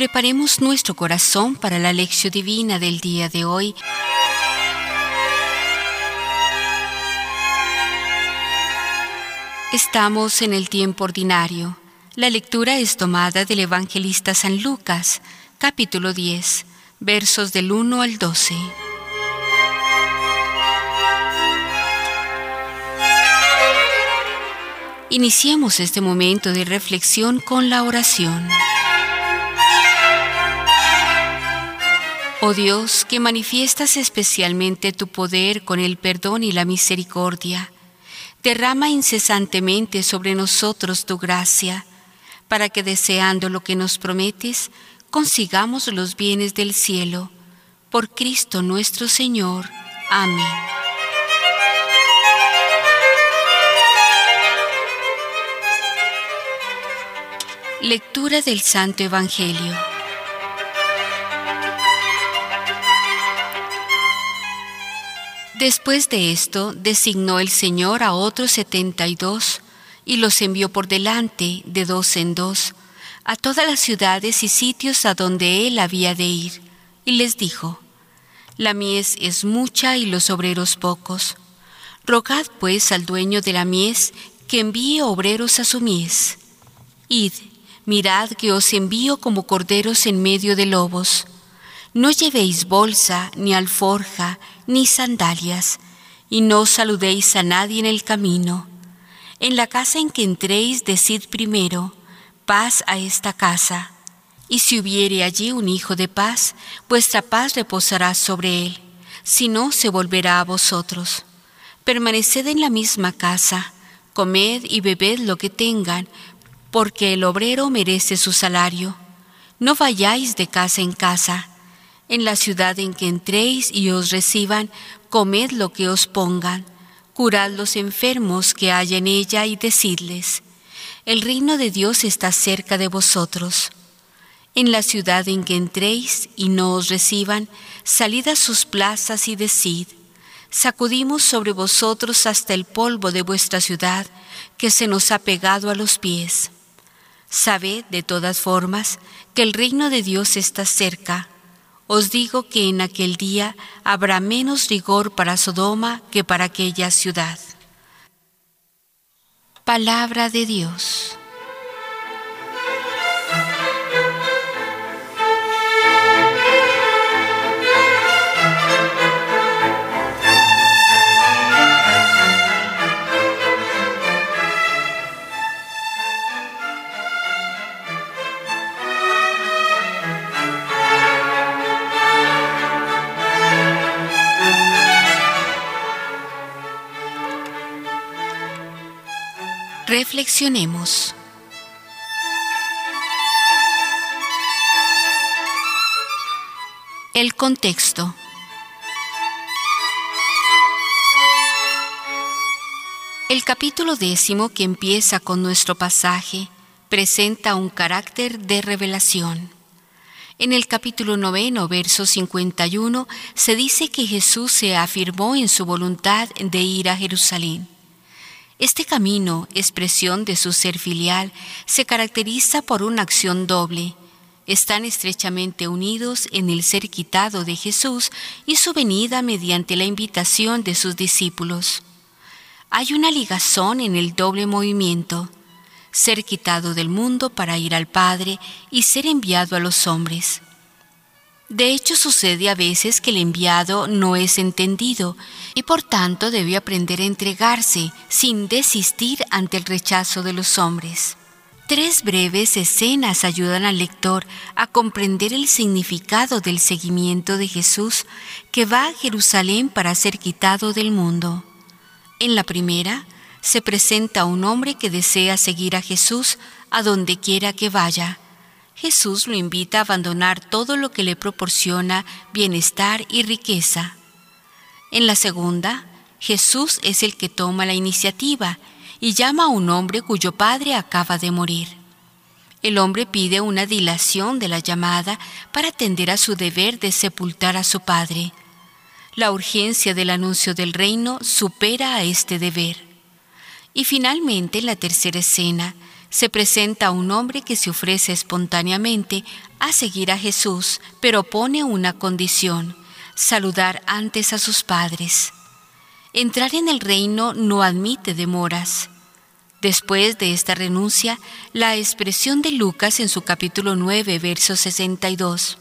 Preparemos nuestro corazón para la lección divina del día de hoy. Estamos en el tiempo ordinario. La lectura es tomada del evangelista San Lucas, capítulo 10, versos del 1 al 12. Iniciemos este momento de reflexión con la oración. Oh Dios, que manifiestas especialmente tu poder con el perdón y la misericordia, derrama incesantemente sobre nosotros tu gracia, para que deseando lo que nos prometes, consigamos los bienes del cielo. Por Cristo nuestro Señor. Amén. Lectura del Santo Evangelio. Después de esto, designó el Señor a otros setenta y dos, y los envió por delante, de dos en dos, a todas las ciudades y sitios a donde él había de ir, y les dijo, La mies es mucha y los obreros pocos. Rogad pues al dueño de la mies que envíe obreros a su mies. Id, Mirad que os envío como corderos en medio de lobos. No llevéis bolsa, ni alforja, ni sandalias, y no saludéis a nadie en el camino. En la casa en que entréis, decid primero, paz a esta casa. Y si hubiere allí un hijo de paz, vuestra paz reposará sobre él, si no se volverá a vosotros. Permaneced en la misma casa, comed y bebed lo que tengan, porque el obrero merece su salario. No vayáis de casa en casa. En la ciudad en que entréis y os reciban, comed lo que os pongan. Curad los enfermos que hay en ella y decidles, el reino de Dios está cerca de vosotros. En la ciudad en que entréis y no os reciban, salid a sus plazas y decid, sacudimos sobre vosotros hasta el polvo de vuestra ciudad, que se nos ha pegado a los pies. Sabed, de todas formas, que el reino de Dios está cerca. Os digo que en aquel día habrá menos rigor para Sodoma que para aquella ciudad. Palabra de Dios. Reflexionemos. El contexto. El capítulo décimo que empieza con nuestro pasaje presenta un carácter de revelación. En el capítulo noveno, verso 51, se dice que Jesús se afirmó en su voluntad de ir a Jerusalén. Este camino, expresión de su ser filial, se caracteriza por una acción doble. Están estrechamente unidos en el ser quitado de Jesús y su venida mediante la invitación de sus discípulos. Hay una ligazón en el doble movimiento, ser quitado del mundo para ir al Padre y ser enviado a los hombres. De hecho, sucede a veces que el enviado no es entendido y por tanto debe aprender a entregarse sin desistir ante el rechazo de los hombres. Tres breves escenas ayudan al lector a comprender el significado del seguimiento de Jesús que va a Jerusalén para ser quitado del mundo. En la primera, se presenta un hombre que desea seguir a Jesús a donde quiera que vaya Jesús lo invita a abandonar todo lo que le proporciona bienestar y riqueza. En la segunda, Jesús es el que toma la iniciativa y llama a un hombre cuyo padre acaba de morir. El hombre pide una dilación de la llamada para atender a su deber de sepultar a su padre. La urgencia del anuncio del reino supera a este deber. Y finalmente, en la tercera escena, se presenta un hombre que se ofrece espontáneamente a seguir a Jesús, pero pone una condición, saludar antes a sus padres. Entrar en el reino no admite demoras. Después de esta renuncia, la expresión de Lucas en su capítulo 9, verso 62,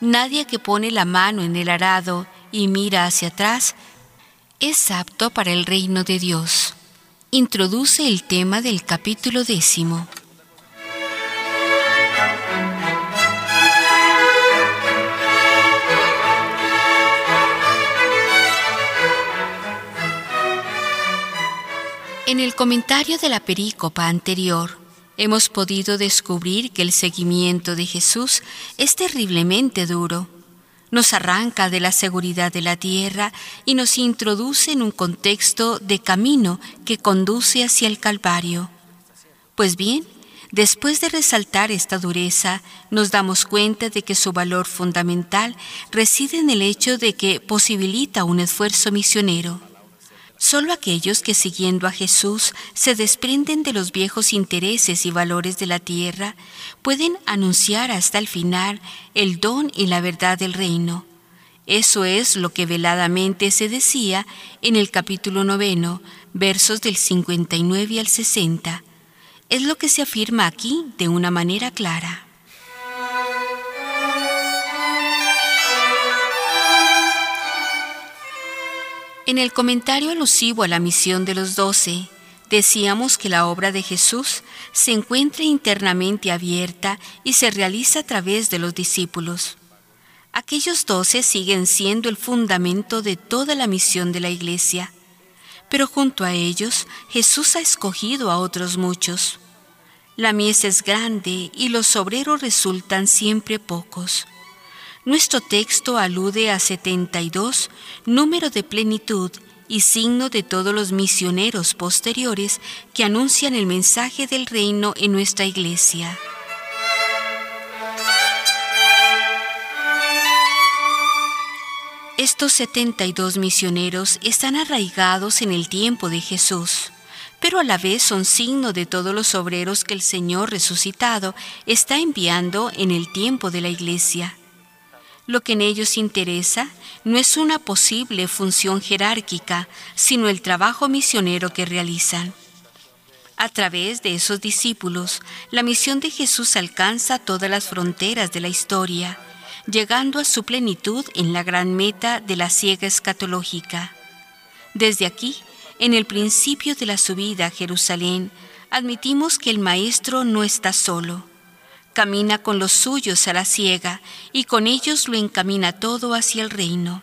Nadie que pone la mano en el arado y mira hacia atrás es apto para el reino de Dios introduce el tema del capítulo décimo. En el comentario de la perícopa anterior, hemos podido descubrir que el seguimiento de Jesús es terriblemente duro nos arranca de la seguridad de la tierra y nos introduce en un contexto de camino que conduce hacia el Calvario. Pues bien, después de resaltar esta dureza, nos damos cuenta de que su valor fundamental reside en el hecho de que posibilita un esfuerzo misionero. Solo aquellos que siguiendo a Jesús se desprenden de los viejos intereses y valores de la tierra pueden anunciar hasta el final el don y la verdad del reino. Eso es lo que veladamente se decía en el capítulo noveno, versos del 59 al 60. Es lo que se afirma aquí de una manera clara. En el comentario alusivo a la misión de los doce, decíamos que la obra de Jesús se encuentra internamente abierta y se realiza a través de los discípulos. Aquellos doce siguen siendo el fundamento de toda la misión de la Iglesia, pero junto a ellos Jesús ha escogido a otros muchos. La mies es grande y los obreros resultan siempre pocos. Nuestro texto alude a 72, número de plenitud y signo de todos los misioneros posteriores que anuncian el mensaje del reino en nuestra iglesia. Estos 72 misioneros están arraigados en el tiempo de Jesús, pero a la vez son signo de todos los obreros que el Señor resucitado está enviando en el tiempo de la iglesia. Lo que en ellos interesa no es una posible función jerárquica, sino el trabajo misionero que realizan. A través de esos discípulos, la misión de Jesús alcanza todas las fronteras de la historia, llegando a su plenitud en la gran meta de la ciega escatológica. Desde aquí, en el principio de la subida a Jerusalén, admitimos que el Maestro no está solo camina con los suyos a la ciega y con ellos lo encamina todo hacia el reino.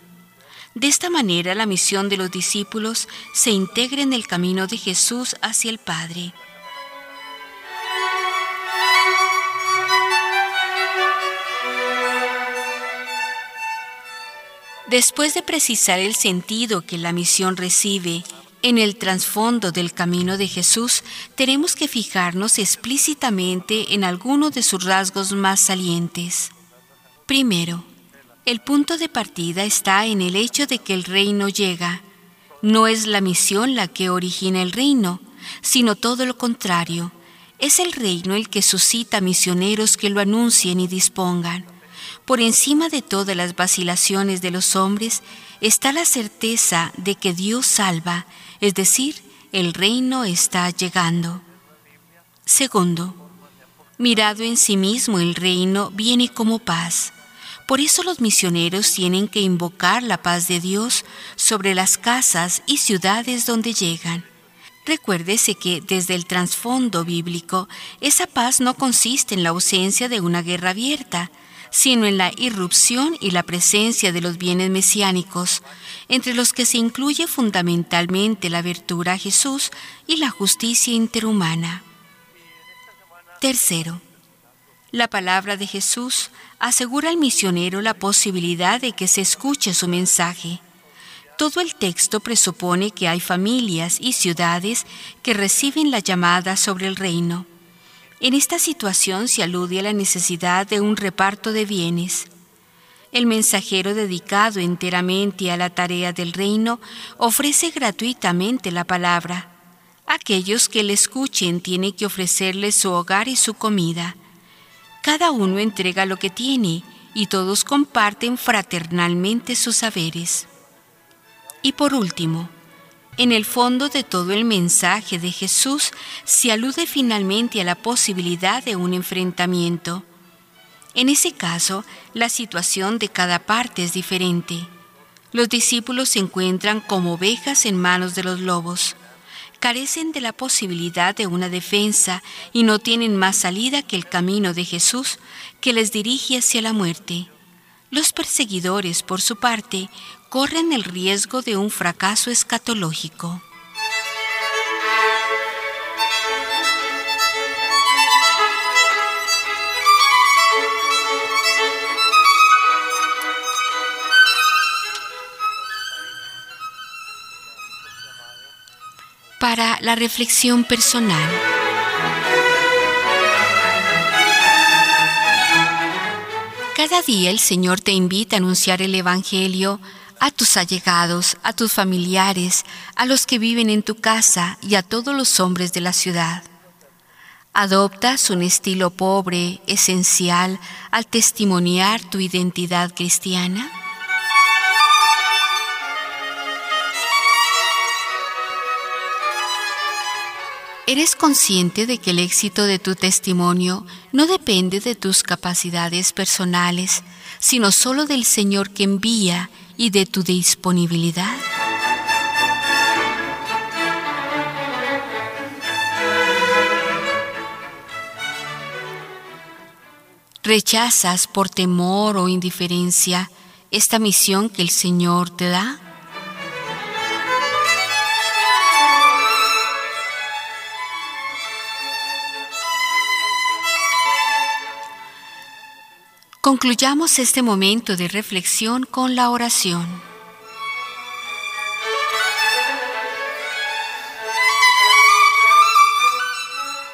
De esta manera la misión de los discípulos se integra en el camino de Jesús hacia el Padre. Después de precisar el sentido que la misión recibe en el trasfondo del camino de Jesús tenemos que fijarnos explícitamente en algunos de sus rasgos más salientes. Primero, el punto de partida está en el hecho de que el reino llega. No es la misión la que origina el reino, sino todo lo contrario. Es el reino el que suscita misioneros que lo anuncien y dispongan. Por encima de todas las vacilaciones de los hombres está la certeza de que Dios salva es decir, el reino está llegando. Segundo, mirado en sí mismo el reino viene como paz. Por eso los misioneros tienen que invocar la paz de Dios sobre las casas y ciudades donde llegan. Recuérdese que desde el trasfondo bíblico, esa paz no consiste en la ausencia de una guerra abierta, sino en la irrupción y la presencia de los bienes mesiánicos, entre los que se incluye fundamentalmente la virtud a Jesús y la justicia interhumana. Tercero, la palabra de Jesús asegura al misionero la posibilidad de que se escuche su mensaje. Todo el texto presupone que hay familias y ciudades que reciben la llamada sobre el reino. En esta situación se alude a la necesidad de un reparto de bienes. El mensajero dedicado enteramente a la tarea del reino ofrece gratuitamente la palabra. Aquellos que le escuchen tienen que ofrecerle su hogar y su comida. Cada uno entrega lo que tiene y todos comparten fraternalmente sus saberes. Y por último, en el fondo de todo el mensaje de Jesús se alude finalmente a la posibilidad de un enfrentamiento. En ese caso, la situación de cada parte es diferente. Los discípulos se encuentran como ovejas en manos de los lobos. Carecen de la posibilidad de una defensa y no tienen más salida que el camino de Jesús que les dirige hacia la muerte. Los perseguidores, por su parte, corren el riesgo de un fracaso escatológico. Para la reflexión personal. Cada día el Señor te invita a anunciar el Evangelio a tus allegados, a tus familiares, a los que viven en tu casa y a todos los hombres de la ciudad. ¿Adoptas un estilo pobre, esencial, al testimoniar tu identidad cristiana? ¿Eres consciente de que el éxito de tu testimonio no depende de tus capacidades personales, sino solo del Señor que envía y de tu disponibilidad? ¿Rechazas por temor o indiferencia esta misión que el Señor te da? Concluyamos este momento de reflexión con la oración.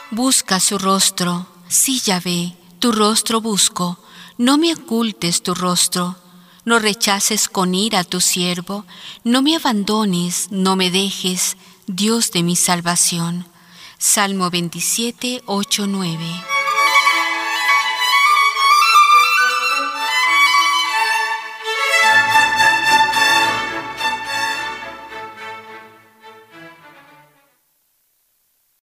Busca su rostro, sí ve, tu rostro busco, no me ocultes tu rostro, no rechaces con ira tu siervo, no me abandones, no me dejes, Dios de mi salvación. Salmo 27, 8, 9.